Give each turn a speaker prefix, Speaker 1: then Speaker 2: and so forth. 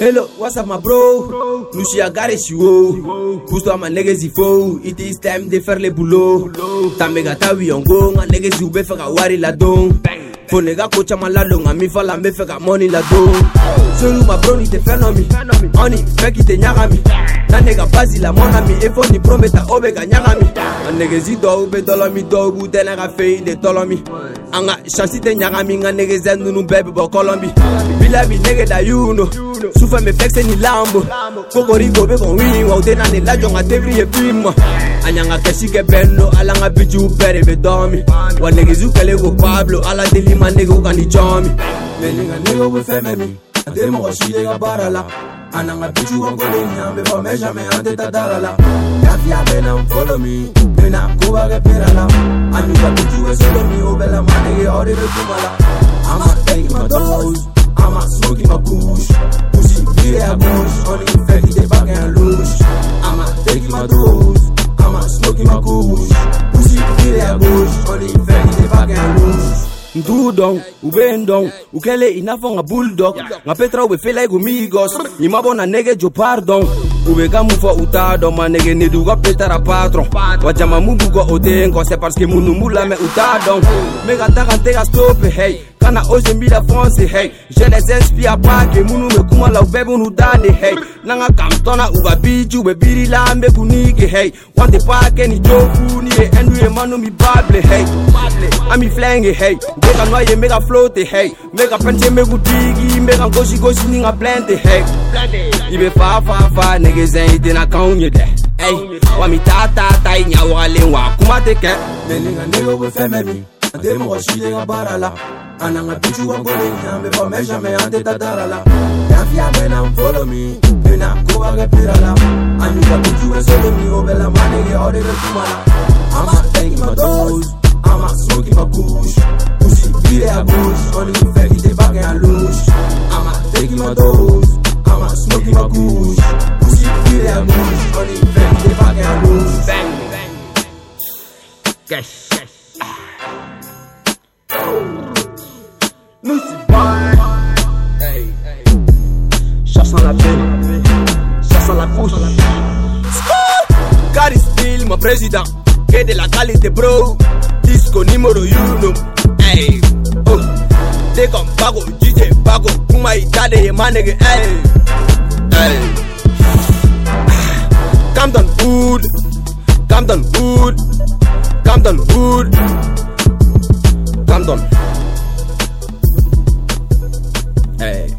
Speaker 1: Hello, what's up, my bro? Nu și agare și wow Gusto ama nege zi fou It is time de ferle bulo Tambe gata wiongo Nga nege zi ube feka wari la don Fo nega kocha malalo Nga mi fala mbe feka money la don Solu ma bro ni te fenomi Oni meki te nyagami Na nega bazi la monami Efo ni prometa obe ga nyagami Nga nege zi do ube dolomi Do ubu tena ga fei de tolomi Anga chansi te nyagami Nga nege zendunu bebe bo kolombi Bila bi nege da yuno you know. sufɛmefɛkisɛ ni lambo kokorigo be kɔn win wa tena ni lajɔn ka tebiri ye ma a ɲan ka kɛsi ala n ka bijiw be dɔmi wa negizu kɛlen ko pablo ala deli ma negiw ka ni cɔmi
Speaker 2: lelinga be fɛn bɛ a tɛ mɔgɔ si ye ka la a n'an ka bijiw ka kole ɲa be fɔ ta dara la kafiya bɛ na n folo min bena pera la an y'u ka bijiw solo min o bɛɛ ma nege aw be kuma la an ma tɛkima dose Mama smoking my push. Pussy, really a boost. Only infect if they back and loose. I'ma taking my dose. I'ma smoking my push. Pussy, really a boost. Only infect if they back and loose.
Speaker 3: ntugu dɔn u be n dɔn u kɛlen i n'a fɔ nka bul dɔn nka petra u be fela i kun migi gɔs i ma bɔ na nege jopar dɔn u be ka mun fɔ u t'a dɔn ma nege nedu ka petara patrɔn wa jama mun b'u kɔ o tɛ n kɔ c'est parce que munnu b'u lamɛn u t'a dɔn me ka taga n tɛ ka stope hɛy kana ozembi la france hey je les inspire bake munu be kuma la ube bunu dane hey nanga kamtona uba biju be biri lambe kunike hey wante pake ni jofu ni ye endu ye manu mi bable hey ami flenge hey meka noye meka flote hey meka pente meku digi meka gosi gosi ni nga blende hey ibe fa fa fa negezɛn i tena kanw ye dɛ ɛyi wa mi taa taa ta i ɲa wagalen wa kuma tɛ
Speaker 2: kɛ ne ni nka ne ko bɛ fɛn bɛɛ min a tɛ mɔgɔ si de ka baara la Ananga bitch you a going down before measure me ante tatarala If ya when I'm follow me, then I'm go a get pirala And you a bitch you a solo me, oh bella man nigga all the way to mala I'm a taking my dose, I'm a smoking my kush Pussy beat it a bush, only you fake it they back and I lose I'm a taking my dose, I'm a smoking my kush Pussy beat it a bush, only you fake it they back and I lose Bang, bang, cash
Speaker 4: la peine, chasse à la couche. Caris Bill, mon président, que de la qualité, bro. Disco numéro 1. Hey, oh. T'es comme Bago, DJ Bago, Kuma Itade, et Manege, hey, hey. down, Hood, down, Hood, down, Hood, down. Hey.